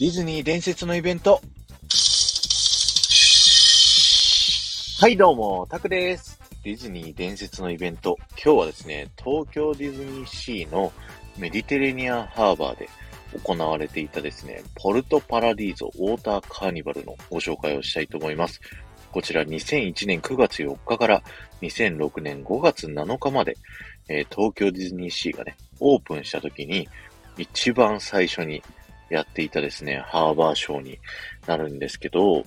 ディズニー伝説のイベント。はい、どうも、タクです。ディズニー伝説のイベント。今日はですね、東京ディズニーシーのメディテレニアンハーバーで行われていたですね、ポルトパラディーゾウォーターカーニバルのご紹介をしたいと思います。こちら2001年9月4日から2006年5月7日まで、えー東京ディズニーシーがね、オープンした時に一番最初にやっていたですね、ハーバーショーになるんですけど、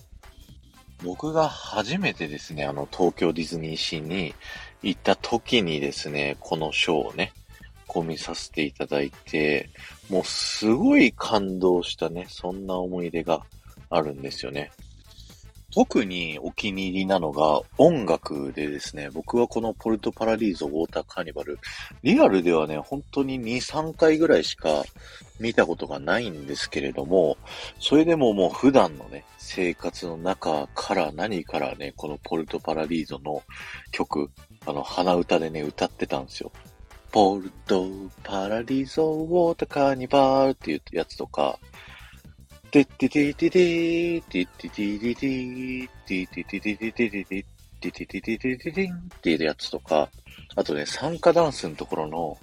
僕が初めてですね、あの、東京ディズニーシーに行った時にですね、このショーをね、こう見させていただいて、もうすごい感動したね、そんな思い出があるんですよね。特にお気に入りなのが音楽でですね、僕はこのポルトパラディーゾウォーターカーニバル、リアルではね、本当に2、3回ぐらいしか見たことがないんですけれども、それでももう普段のね、生活の中から何からね、このポルトパラディーゾの曲、あの、鼻歌でね、歌ってたんですよ。ポルトパラディーゾウォーターカーニバルっていうやつとか、てってててててっててててててててててててててててててんっていうやつとか、あとね、参加ダンスのところの、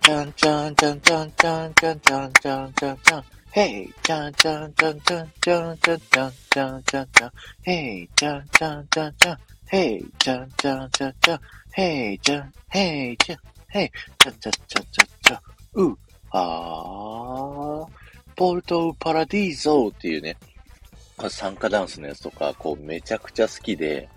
ちゃんちゃんちゃんちゃんちゃんちゃんちゃんちゃんちゃんちゃん、へいちゃんちゃんちゃんちゃんちゃんちゃんちゃんちゃんちゃんちゃん、へいちゃんちゃんちゃんちゃん、へいちゃんちゃんちゃんちゃん、へいちゃん、へいちゃん、へい、ちゃちゃちゃちゃちゃ、う、あー、ポルトパラディーゾーっていうね、参加ダンスのやつとか、こうめちゃくちゃ好きで、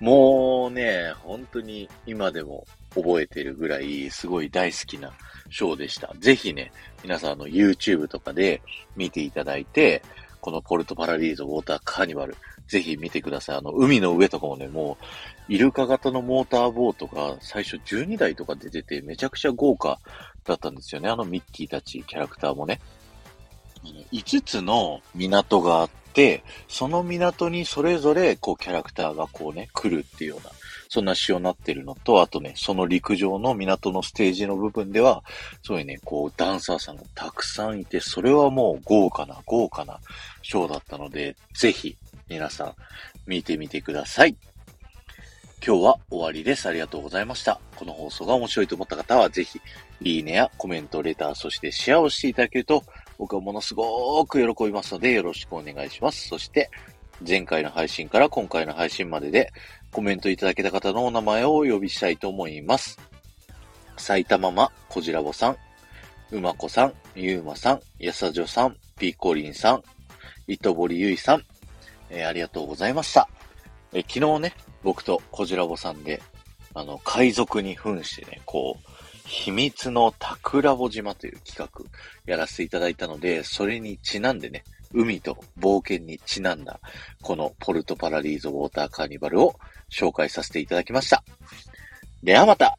もうね、本当に今でも覚えてるぐらい、すごい大好きなショーでした。ぜひね、皆さんあの YouTube とかで見ていただいて、このポルトパラディーゾウォーターカーニバル、ぜひ見てください。あの、海の上とかもね、もう、イルカ型のモーターボートが最初12台とか出てて、めちゃくちゃ豪華だったんですよね。あのミッキーたち、キャラクターもね。5つの港があって、その港にそれぞれこうキャラクターがこうね、来るっていうような、そんな仕様になってるのと、あとね、その陸上の港のステージの部分では、そういうね、こうダンサーさんがたくさんいて、それはもう豪華な、豪華なショーだったので、ぜひ皆さん見てみてください。今日は終わりです。ありがとうございました。この放送が面白いと思った方は、ぜひ、いいねやコメント、レター、そしてシェアをしていただけると、僕はものすごく喜びますので、よろしくお願いします。そして、前回の配信から今回の配信までで、コメントいただけた方のお名前をお呼びしたいと思います。埼玉マこじらぼさん、うまこさん、ゆうまさん、やさじょさん、ピーコリンさん、いとぼりゆいさん、えーありがとうございました。え昨日ね、僕とこじらぼさんで、あの、海賊に扮してね、こう、秘密の桜穂島という企画やらせていただいたので、それにちなんでね、海と冒険にちなんだ、このポルトパラリーズウォーターカーニバルを紹介させていただきました。ではまた